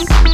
you